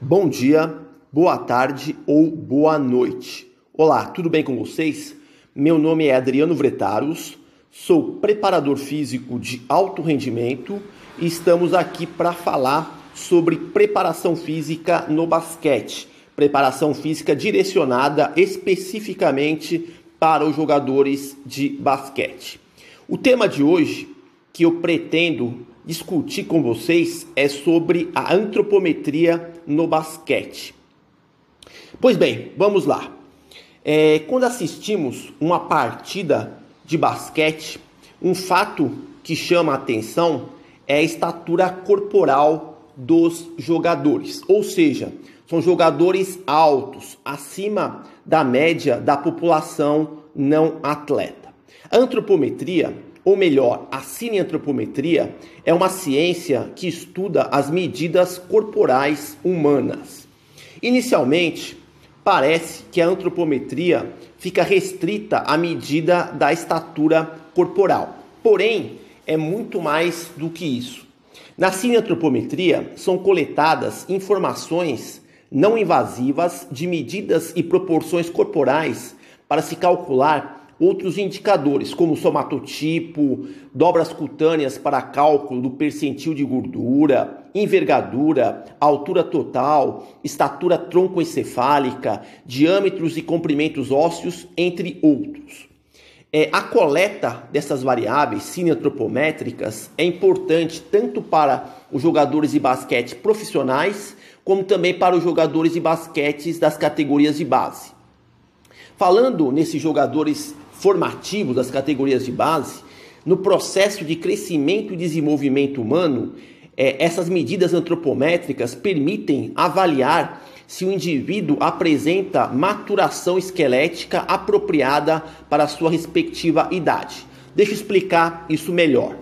Bom dia, boa tarde ou boa noite. Olá, tudo bem com vocês? Meu nome é Adriano Vretaros, sou preparador físico de alto rendimento e estamos aqui para falar sobre preparação física no basquete. Preparação física direcionada especificamente para os jogadores de basquete. O tema de hoje que eu pretendo discutir com vocês é sobre a antropometria no basquete. Pois bem, vamos lá. É, quando assistimos uma partida de basquete, um fato que chama a atenção é a estatura corporal dos jogadores, ou seja, são jogadores altos, acima da média da população não atleta. A antropometria ou melhor, a cineantropometria é uma ciência que estuda as medidas corporais humanas. Inicialmente, parece que a antropometria fica restrita à medida da estatura corporal. Porém, é muito mais do que isso. Na cineantropometria são coletadas informações não invasivas de medidas e proporções corporais para se calcular outros indicadores, como somatotipo, dobras cutâneas para cálculo do percentil de gordura, envergadura, altura total, estatura troncoencefálica, diâmetros e comprimentos ósseos, entre outros. É, a coleta dessas variáveis cineantropométricas é importante tanto para os jogadores de basquete profissionais, como também para os jogadores de basquete das categorias de base. Falando nesses jogadores formativos das categorias de base, no processo de crescimento e desenvolvimento humano, é, essas medidas antropométricas permitem avaliar se o indivíduo apresenta maturação esquelética apropriada para a sua respectiva idade. Deixa eu explicar isso melhor.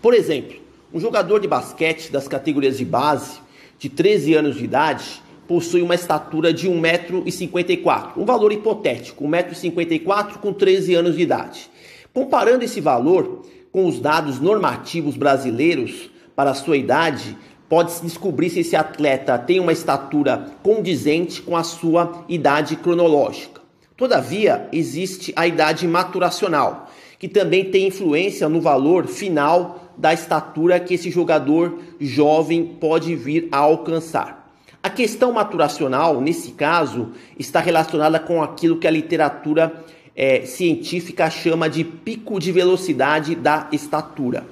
Por exemplo, um jogador de basquete das categorias de base, de 13 anos de idade, possui uma estatura de 1,54m, um valor hipotético, 1,54m com 13 anos de idade. Comparando esse valor com os dados normativos brasileiros para a sua idade, pode-se descobrir se esse atleta tem uma estatura condizente com a sua idade cronológica. Todavia, existe a idade maturacional, que também tem influência no valor final da estatura que esse jogador jovem pode vir a alcançar. A questão maturacional, nesse caso, está relacionada com aquilo que a literatura é, científica chama de pico de velocidade da estatura,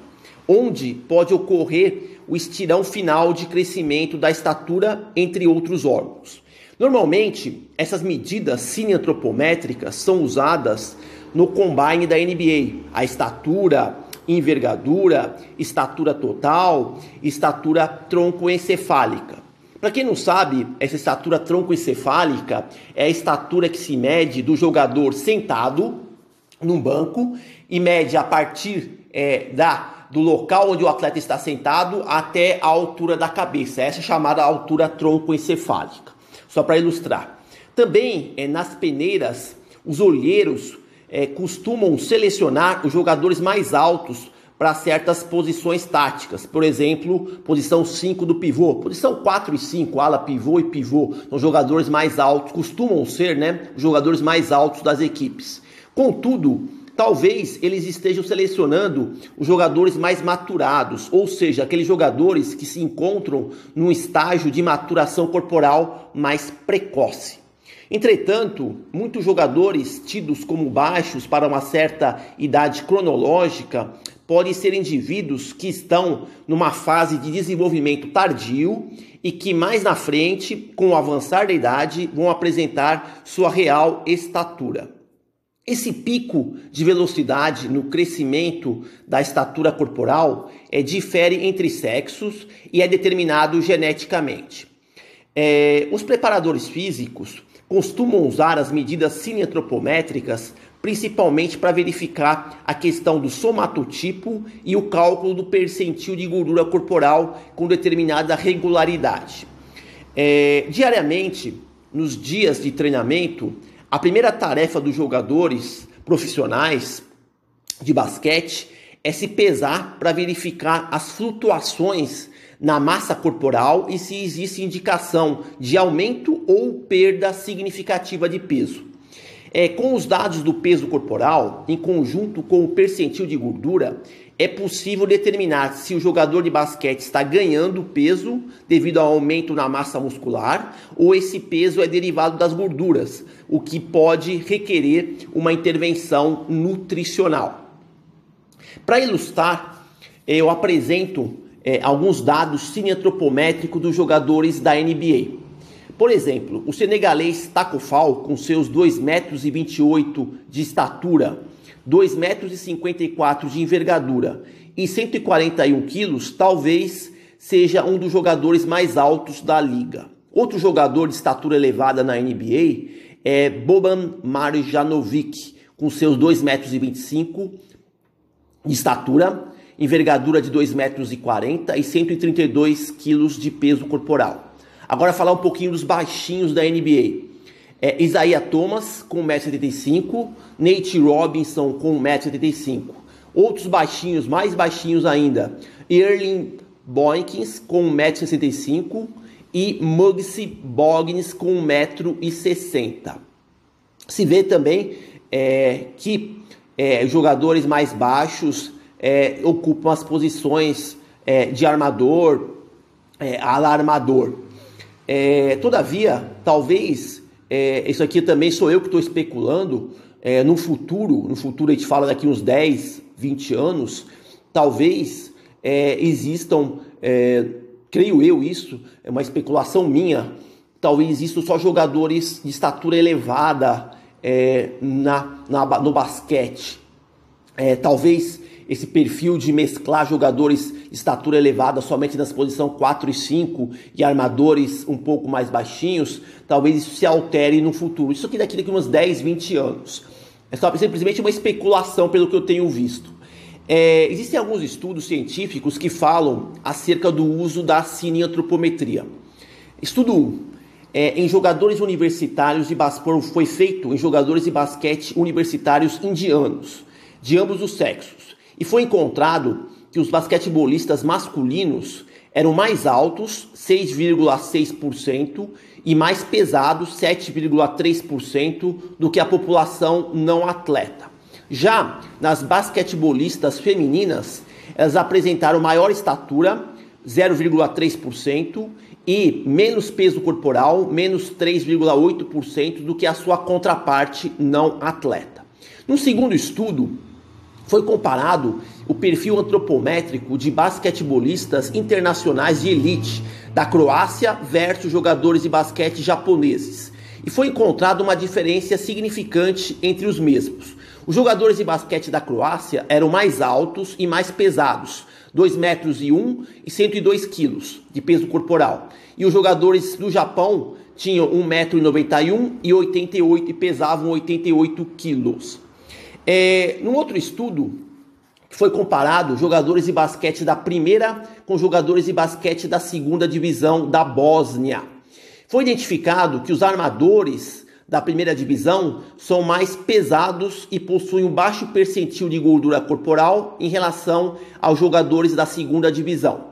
onde pode ocorrer o estirão final de crescimento da estatura, entre outros órgãos. Normalmente, essas medidas cineantropométricas são usadas no combine da NBA, a estatura, envergadura, estatura total, estatura troncoencefálica. Para quem não sabe, essa estatura troncoencefálica é a estatura que se mede do jogador sentado num banco e mede a partir é, da, do local onde o atleta está sentado até a altura da cabeça. Essa é chamada altura troncoencefálica. Só para ilustrar. Também é, nas peneiras, os olheiros é, costumam selecionar os jogadores mais altos para certas posições táticas. Por exemplo, posição 5 do pivô, posição 4 e 5, ala pivô e pivô, são jogadores mais altos, costumam ser, né, jogadores mais altos das equipes. Contudo, talvez eles estejam selecionando os jogadores mais maturados, ou seja, aqueles jogadores que se encontram num estágio de maturação corporal mais precoce. Entretanto, muitos jogadores tidos como baixos para uma certa idade cronológica podem ser indivíduos que estão numa fase de desenvolvimento tardio e que mais na frente, com o avançar da idade, vão apresentar sua real estatura. Esse pico de velocidade no crescimento da estatura corporal é, difere entre sexos e é determinado geneticamente. É, os preparadores físicos costumam usar as medidas cineantropométricas principalmente para verificar a questão do somatotipo e o cálculo do percentil de gordura corporal com determinada regularidade. É, diariamente, nos dias de treinamento, a primeira tarefa dos jogadores profissionais de basquete é se pesar para verificar as flutuações na massa corporal e se existe indicação de aumento ou perda significativa de peso. É, com os dados do peso corporal, em conjunto com o percentil de gordura, é possível determinar se o jogador de basquete está ganhando peso devido ao aumento na massa muscular ou esse peso é derivado das gorduras, o que pode requerer uma intervenção nutricional. Para ilustrar, eu apresento é, alguns dados cineantropométricos dos jogadores da NBA. Por exemplo, o senegalês Taco Fall, com seus 2,28 metros e de estatura, 2,54 metros e de envergadura e 141 quilos, talvez seja um dos jogadores mais altos da liga. Outro jogador de estatura elevada na NBA é Boban Marjanovic, com seus 2,25 metros de estatura, envergadura de 2,40 metros e 132 quilos de peso corporal. Agora falar um pouquinho dos baixinhos da NBA. É, Isaiah Thomas com 1,75m, Nate Robinson com 1,75m. Outros baixinhos, mais baixinhos ainda, Erling Boykins com 1,65m e Muggsy Boggins com 1,60m. Se vê também é, que é, jogadores mais baixos é, ocupam as posições é, de armador, é, alarmador. É, todavia, talvez, é, isso aqui também sou eu que estou especulando, é, no futuro, no futuro a gente fala daqui uns 10, 20 anos, talvez é, existam, creio eu isso, é uma especulação minha, talvez existam só jogadores de estatura elevada na, na, no basquete. É, talvez esse perfil de mesclar jogadores de estatura elevada somente nas posições 4 e 5 e armadores um pouco mais baixinhos, talvez isso se altere no futuro. Isso aqui daqui a uns 10, 20 anos. É só simplesmente uma especulação pelo que eu tenho visto. É, existem alguns estudos científicos que falam acerca do uso da cineantropometria. Estudo 1. É, em jogadores universitários de basquete foi feito em jogadores de basquete universitários indianos, de ambos os sexos. E foi encontrado que os basquetebolistas masculinos eram mais altos, 6,6%, e mais pesados, 7,3%, do que a população não atleta. Já nas basquetebolistas femininas, elas apresentaram maior estatura, 0,3%, e menos peso corporal, menos 3,8% do que a sua contraparte não atleta. No segundo estudo, foi comparado o perfil antropométrico de basquetebolistas internacionais de elite da Croácia versus jogadores de basquete japoneses. E foi encontrada uma diferença significante entre os mesmos. Os jogadores de basquete da Croácia eram mais altos e mais pesados, 2 metros e 1 e 102 quilos de peso corporal. E os jogadores do Japão tinham 1,91m e 88 e pesavam 88 quilos. É, num outro estudo, foi comparado jogadores de basquete da primeira com jogadores de basquete da segunda divisão da Bósnia. Foi identificado que os armadores da primeira divisão são mais pesados e possuem um baixo percentil de gordura corporal em relação aos jogadores da segunda divisão.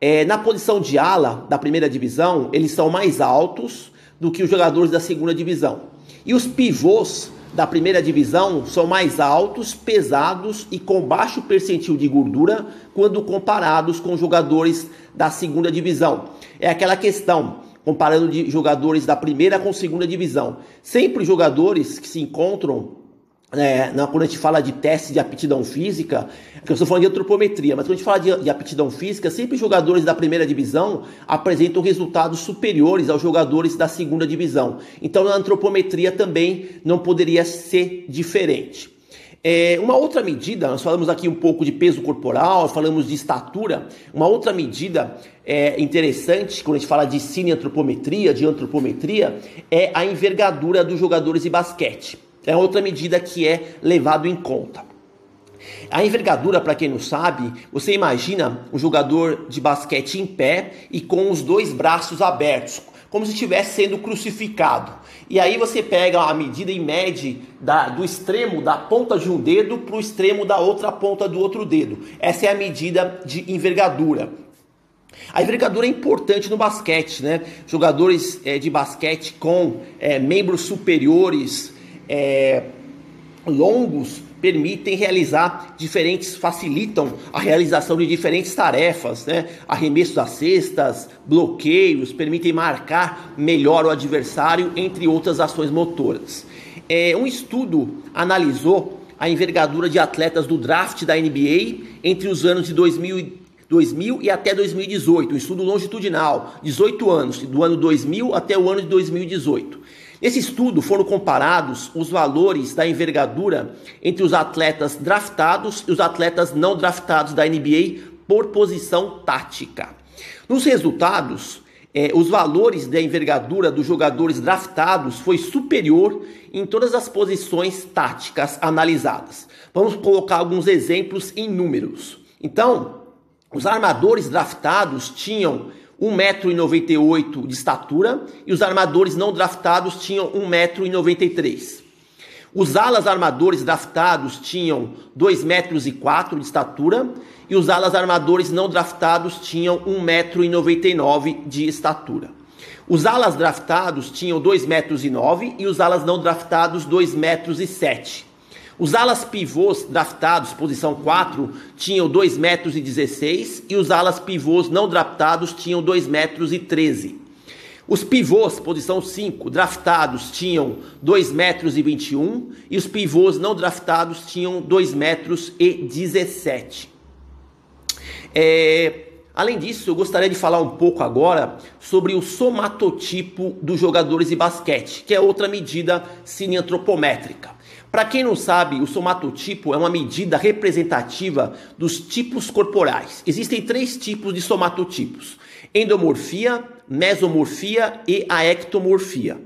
É, na posição de ala da primeira divisão, eles são mais altos do que os jogadores da segunda divisão. E os pivôs da primeira divisão são mais altos, pesados e com baixo percentil de gordura quando comparados com jogadores da segunda divisão. É aquela questão, comparando de jogadores da primeira com segunda divisão. Sempre jogadores que se encontram é, quando a gente fala de teste de aptidão física, eu estou falando de antropometria, mas quando a gente fala de, de, aptidão física, sempre jogadores da primeira divisão apresentam resultados superiores aos jogadores da segunda divisão. Então, na antropometria também não poderia ser diferente. É, uma outra medida, nós falamos aqui um pouco de peso corporal, falamos de estatura. Uma outra medida é, interessante, quando a gente fala de cineantropometria, de antropometria, é a envergadura dos jogadores de basquete. É outra medida que é levado em conta. A envergadura, para quem não sabe, você imagina um jogador de basquete em pé e com os dois braços abertos, como se estivesse sendo crucificado. E aí você pega a medida e mede da, do extremo da ponta de um dedo para o extremo da outra ponta do outro dedo. Essa é a medida de envergadura. A envergadura é importante no basquete, né? Jogadores é, de basquete com é, membros superiores é, longos permitem realizar diferentes, facilitam a realização de diferentes tarefas, né? Arremesso das cestas, bloqueios, permitem marcar melhor o adversário, entre outras ações motoras. É, um estudo analisou a envergadura de atletas do draft da NBA entre os anos de 2000 2000 e até 2018, um estudo longitudinal, 18 anos, do ano 2000 até o ano de 2018. Nesse estudo foram comparados os valores da envergadura entre os atletas draftados e os atletas não draftados da NBA por posição tática. Nos resultados, eh, os valores da envergadura dos jogadores draftados foi superior em todas as posições táticas analisadas. Vamos colocar alguns exemplos em números. Então, os armadores draftados tinham 1,98m de estatura e os armadores não draftados tinham 1,93m. Os alas armadores draftados tinham 2,04m de estatura e os alas armadores não draftados tinham 1,99m de estatura. Os alas draftados tinham 2,09m e os alas não draftados 2,07m. Os alas pivôs draftados, posição 4, tinham 2 metros e 16 os alas pivôs não draftados tinham 2 metros 13. Os pivôs, posição 5, draftados tinham 2 metros e 21 os pivôs não draftados tinham 2 metros 17. É, além disso, eu gostaria de falar um pouco agora sobre o somatotipo dos jogadores de basquete, que é outra medida cineantropométrica. Para quem não sabe, o somatotipo é uma medida representativa dos tipos corporais. Existem três tipos de somatotipos: endomorfia, mesomorfia e a ectomorfia.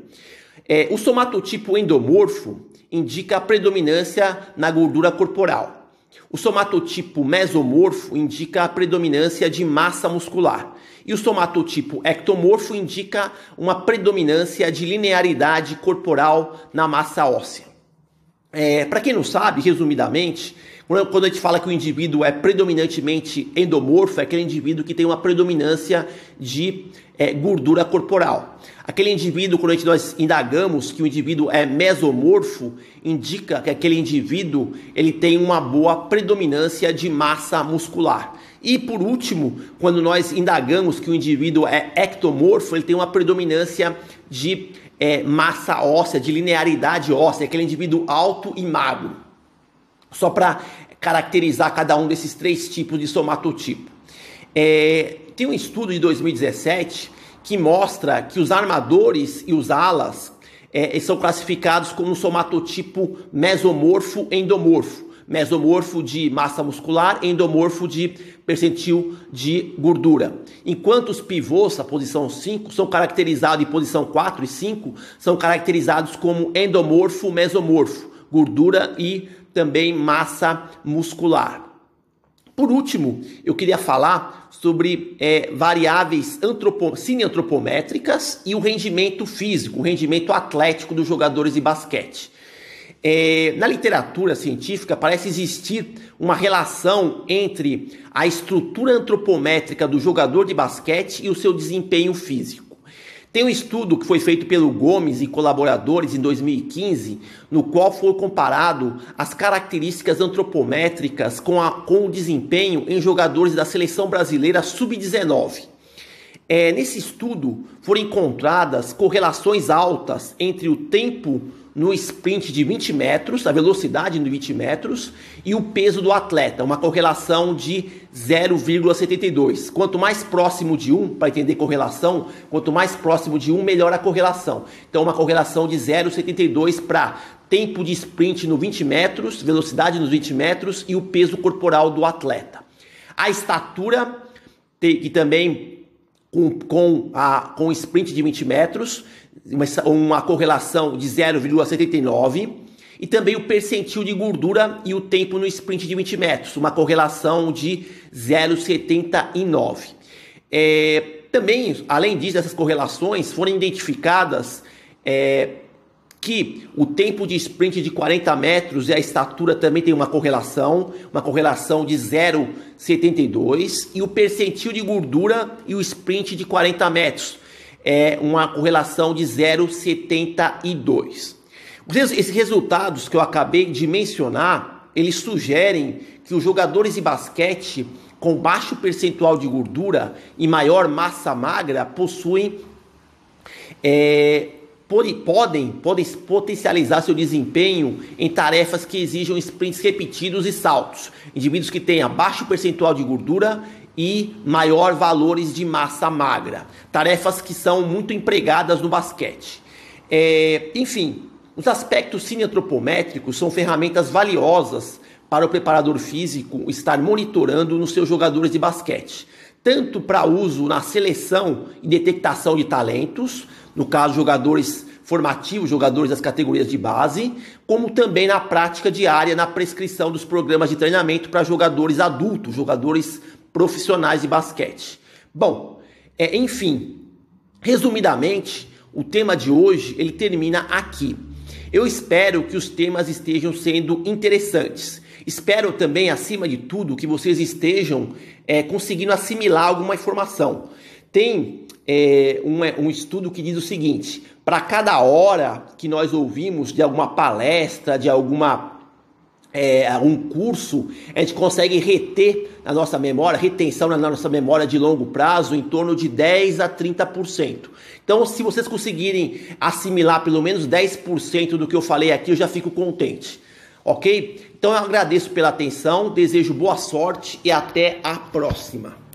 É, o somatotipo endomorfo indica a predominância na gordura corporal. O somatotipo mesomorfo indica a predominância de massa muscular. E o somatotipo ectomorfo indica uma predominância de linearidade corporal na massa óssea. É, Para quem não sabe, resumidamente, quando a gente fala que o indivíduo é predominantemente endomorfo, é aquele indivíduo que tem uma predominância de é, gordura corporal. Aquele indivíduo, quando a gente, nós indagamos que o indivíduo é mesomorfo, indica que aquele indivíduo ele tem uma boa predominância de massa muscular. E por último, quando nós indagamos que o indivíduo é ectomorfo, ele tem uma predominância de é, massa óssea, de linearidade óssea, aquele indivíduo alto e magro. Só para caracterizar cada um desses três tipos de somatotipo. É, tem um estudo de 2017 que mostra que os armadores e os alas é, são classificados como somatotipo mesomorfo endomorfo mesomorfo de massa muscular, endomorfo de percentil de gordura. Enquanto os pivôs, a posição 5, são caracterizados em posição 4 e 5, são caracterizados como endomorfo, mesomorfo, gordura e também massa muscular. Por último, eu queria falar sobre é, variáveis antropo, cineantropométricas e o rendimento físico, o rendimento atlético dos jogadores de basquete. É, na literatura científica parece existir uma relação entre a estrutura antropométrica do jogador de basquete e o seu desempenho físico. Tem um estudo que foi feito pelo Gomes e colaboradores em 2015, no qual foi comparado as características antropométricas com, a, com o desempenho em jogadores da seleção brasileira sub-19. É, nesse estudo foram encontradas correlações altas entre o tempo no sprint de 20 metros, a velocidade de 20 metros e o peso do atleta, uma correlação de 0,72. Quanto mais próximo de 1, para entender correlação, quanto mais próximo de 1, melhor a correlação. Então, uma correlação de 0,72 para tempo de sprint no 20 metros, velocidade nos 20 metros e o peso corporal do atleta. A estatura, que também com, com, a, com sprint de 20 metros, uma, uma correlação de 0,79 e também o percentil de gordura e o tempo no sprint de 20 metros, uma correlação de 0,79. É, também, além disso, essas correlações foram identificadas é, que o tempo de sprint de 40 metros e a estatura também tem uma correlação, uma correlação de 0,72 e o percentil de gordura e o sprint de 40 metros é uma correlação de 0,72. Esses resultados que eu acabei de mencionar, eles sugerem que os jogadores de basquete com baixo percentual de gordura e maior massa magra possuem é, podem, podem potencializar seu desempenho em tarefas que exijam sprints repetidos e saltos. Indivíduos que tenham baixo percentual de gordura e maior valores de massa magra. Tarefas que são muito empregadas no basquete. É, enfim, os aspectos cineantropométricos são ferramentas valiosas para o preparador físico estar monitorando nos seus jogadores de basquete, tanto para uso na seleção e detectação de talentos, no caso jogadores formativos, jogadores das categorias de base, como também na prática diária na prescrição dos programas de treinamento para jogadores adultos, jogadores profissionais de basquete. Bom, é, enfim, resumidamente, o tema de hoje ele termina aqui. Eu espero que os temas estejam sendo interessantes. Espero também, acima de tudo, que vocês estejam é, conseguindo assimilar alguma informação. Tem é, um, um estudo que diz o seguinte: para cada hora que nós ouvimos de alguma palestra, de alguma é, um curso, a gente consegue reter na nossa memória, retenção na nossa memória de longo prazo, em torno de 10 a 30%. Então, se vocês conseguirem assimilar pelo menos 10% do que eu falei aqui, eu já fico contente ok? Então eu agradeço pela atenção, desejo boa sorte e até a próxima.